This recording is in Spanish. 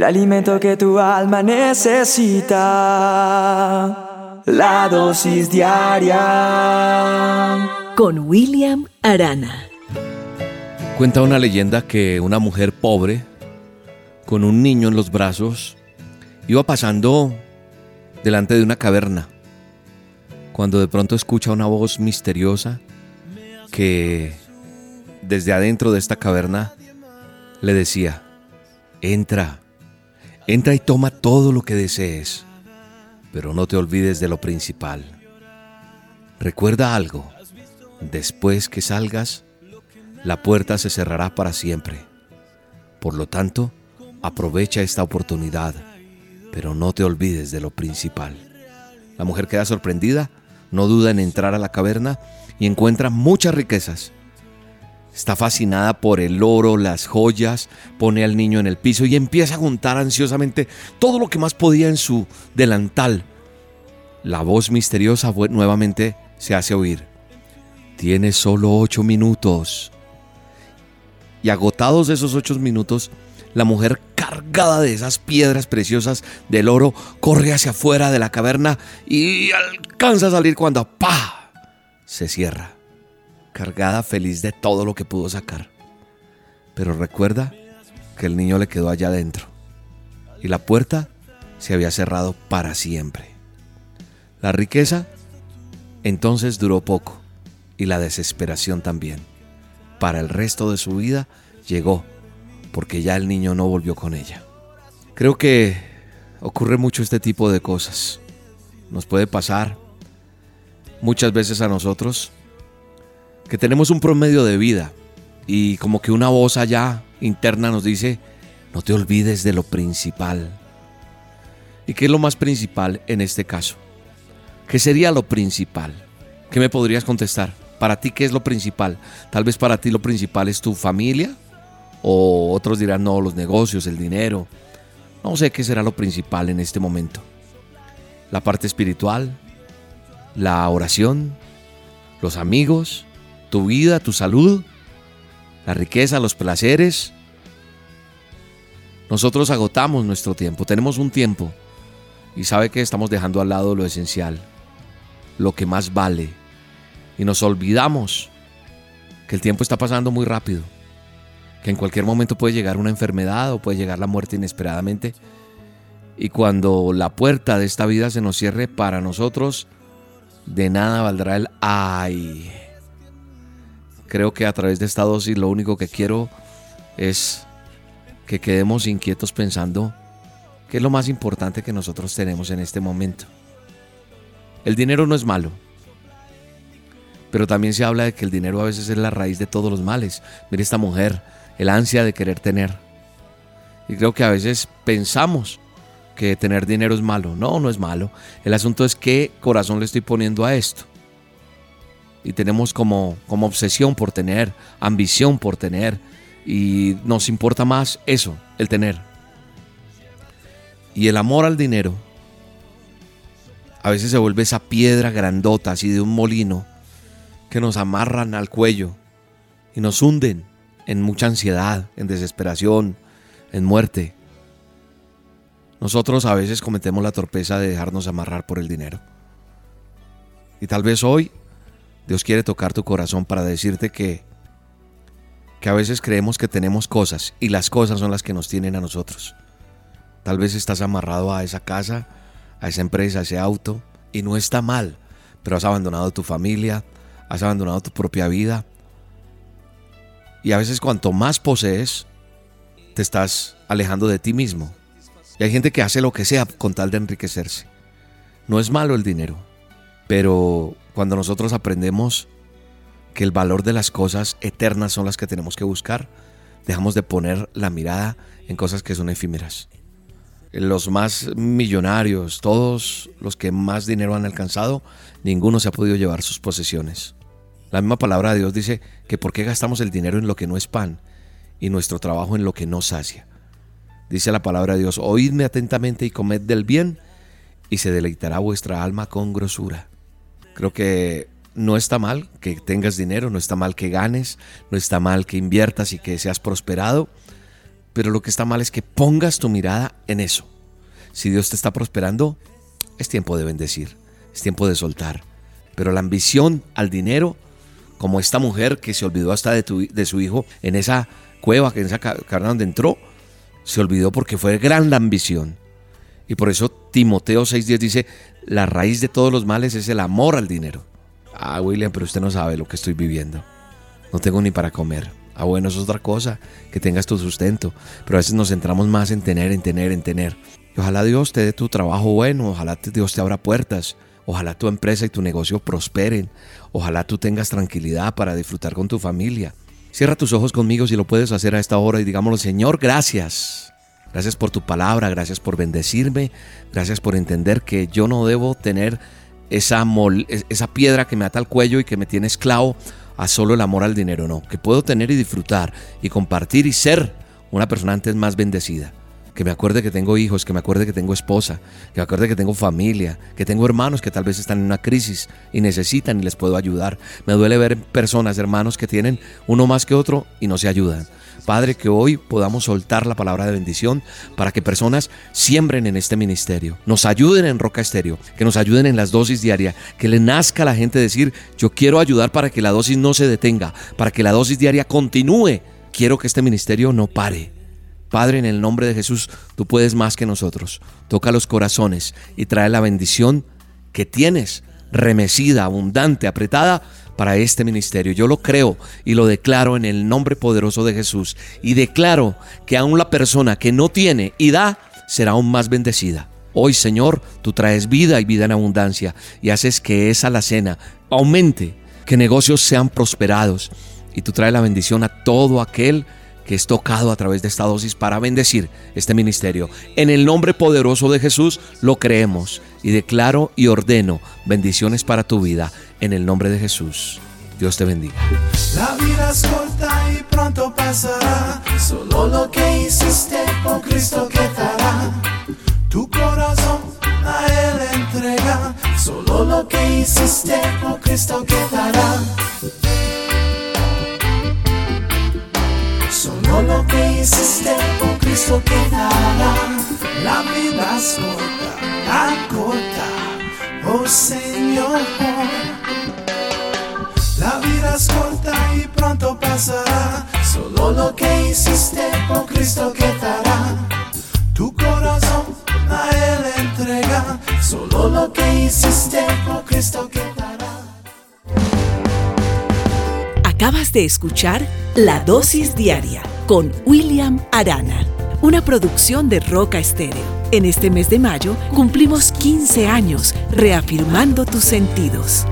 el alimento que tu alma necesita. La dosis diaria. Con William Arana. Cuenta una leyenda que una mujer pobre, con un niño en los brazos, iba pasando delante de una caverna, cuando de pronto escucha una voz misteriosa que desde adentro de esta caverna le decía, entra, entra y toma todo lo que desees, pero no te olvides de lo principal. Recuerda algo, después que salgas, la puerta se cerrará para siempre. Por lo tanto, aprovecha esta oportunidad, pero no te olvides de lo principal. La mujer queda sorprendida, no duda en entrar a la caverna y encuentra muchas riquezas Está fascinada por el oro, las joyas, pone al niño en el piso y empieza a juntar ansiosamente todo lo que más podía en su delantal. La voz misteriosa nuevamente se hace oír. Tienes solo ocho minutos. Y agotados esos ocho minutos, la mujer cargada de esas piedras preciosas del oro corre hacia afuera de la caverna y alcanza a salir cuando ¡pa! se cierra cargada feliz de todo lo que pudo sacar. Pero recuerda que el niño le quedó allá adentro y la puerta se había cerrado para siempre. La riqueza entonces duró poco y la desesperación también. Para el resto de su vida llegó porque ya el niño no volvió con ella. Creo que ocurre mucho este tipo de cosas. Nos puede pasar muchas veces a nosotros que tenemos un promedio de vida y como que una voz allá interna nos dice, no te olvides de lo principal. ¿Y qué es lo más principal en este caso? ¿Qué sería lo principal? ¿Qué me podrías contestar? Para ti, ¿qué es lo principal? Tal vez para ti lo principal es tu familia, o otros dirán, no, los negocios, el dinero. No sé qué será lo principal en este momento. La parte espiritual, la oración, los amigos, tu vida, tu salud, la riqueza, los placeres. Nosotros agotamos nuestro tiempo, tenemos un tiempo y sabe que estamos dejando al lado lo esencial, lo que más vale. Y nos olvidamos que el tiempo está pasando muy rápido, que en cualquier momento puede llegar una enfermedad o puede llegar la muerte inesperadamente. Y cuando la puerta de esta vida se nos cierre para nosotros, de nada valdrá el ay. Creo que a través de esta dosis lo único que quiero es que quedemos inquietos pensando qué es lo más importante que nosotros tenemos en este momento. El dinero no es malo, pero también se habla de que el dinero a veces es la raíz de todos los males. Mire esta mujer, el ansia de querer tener. Y creo que a veces pensamos que tener dinero es malo. No, no es malo. El asunto es qué corazón le estoy poniendo a esto y tenemos como, como obsesión por tener, ambición por tener y nos importa más eso, el tener. Y el amor al dinero a veces se vuelve esa piedra grandota así de un molino que nos amarran al cuello y nos hunden en mucha ansiedad, en desesperación, en muerte. Nosotros a veces cometemos la torpeza de dejarnos amarrar por el dinero. Y tal vez hoy Dios quiere tocar tu corazón para decirte que, que a veces creemos que tenemos cosas y las cosas son las que nos tienen a nosotros. Tal vez estás amarrado a esa casa, a esa empresa, a ese auto, y no está mal, pero has abandonado tu familia, has abandonado tu propia vida. Y a veces cuanto más posees, te estás alejando de ti mismo. Y hay gente que hace lo que sea con tal de enriquecerse. No es malo el dinero, pero cuando nosotros aprendemos que el valor de las cosas eternas son las que tenemos que buscar, dejamos de poner la mirada en cosas que son efímeras. Los más millonarios, todos los que más dinero han alcanzado, ninguno se ha podido llevar sus posesiones. La misma palabra de Dios dice que por qué gastamos el dinero en lo que no es pan y nuestro trabajo en lo que no sacia. Dice la palabra de Dios, oídme atentamente y comed del bien y se deleitará vuestra alma con grosura. Creo que no está mal que tengas dinero, no está mal que ganes, no está mal que inviertas y que seas prosperado, Pero lo que está mal es que pongas tu mirada en eso. Si Dios te está prosperando, es tiempo de bendecir, es tiempo de soltar. Pero la ambición al dinero, como esta mujer que se olvidó hasta de, su hijo en esa cueva, en esa caverna donde entró, se olvidó porque fue gran la ambición. Y por eso Timoteo 6:10 dice, la raíz de todos los males es el amor al dinero. Ah, William, pero usted no sabe lo que estoy viviendo. No tengo ni para comer. Ah, bueno, eso es otra cosa, que tengas tu sustento. Pero a veces nos centramos más en tener, en tener, en tener. Y ojalá Dios te dé tu trabajo bueno, ojalá Dios te abra puertas, ojalá tu empresa y tu negocio prosperen, ojalá tú tengas tranquilidad para disfrutar con tu familia. Cierra tus ojos conmigo si lo puedes hacer a esta hora y digámoslo, Señor, gracias. Gracias por tu palabra, gracias por bendecirme, gracias por entender que yo no debo tener esa, esa piedra que me ata al cuello y que me tiene esclavo a solo el amor al dinero, no, que puedo tener y disfrutar y compartir y ser una persona antes más bendecida. Que me acuerde que tengo hijos, que me acuerde que tengo esposa, que me acuerde que tengo familia, que tengo hermanos que tal vez están en una crisis y necesitan y les puedo ayudar. Me duele ver personas, hermanos que tienen uno más que otro y no se ayudan. Padre, que hoy podamos soltar la palabra de bendición para que personas siembren en este ministerio, nos ayuden en Roca Estéreo, que nos ayuden en las dosis diarias, que le nazca a la gente decir, yo quiero ayudar para que la dosis no se detenga, para que la dosis diaria continúe. Quiero que este ministerio no pare. Padre, en el nombre de Jesús, tú puedes más que nosotros. Toca los corazones y trae la bendición que tienes, remecida, abundante, apretada para este ministerio. Yo lo creo y lo declaro en el nombre poderoso de Jesús. Y declaro que aún la persona que no tiene y da será aún más bendecida. Hoy, Señor, tú traes vida y vida en abundancia y haces que esa la cena aumente, que negocios sean prosperados y tú traes la bendición a todo aquel que es tocado a través de esta dosis para bendecir este ministerio. En el nombre poderoso de Jesús lo creemos y declaro y ordeno bendiciones para tu vida en el nombre de Jesús. Dios te bendiga. Solo lo que hiciste con Cristo quedará. La vida es corta, tan corta. Oh Señor. La vida es corta y pronto pasará. Solo lo que hiciste con Cristo quedará. Tu corazón a Él entrega. Solo lo que hiciste con Cristo quedará. Acabas de escuchar La Dosis Diaria con William Arana, una producción de Roca Estéreo. En este mes de mayo cumplimos 15 años reafirmando tus sentidos.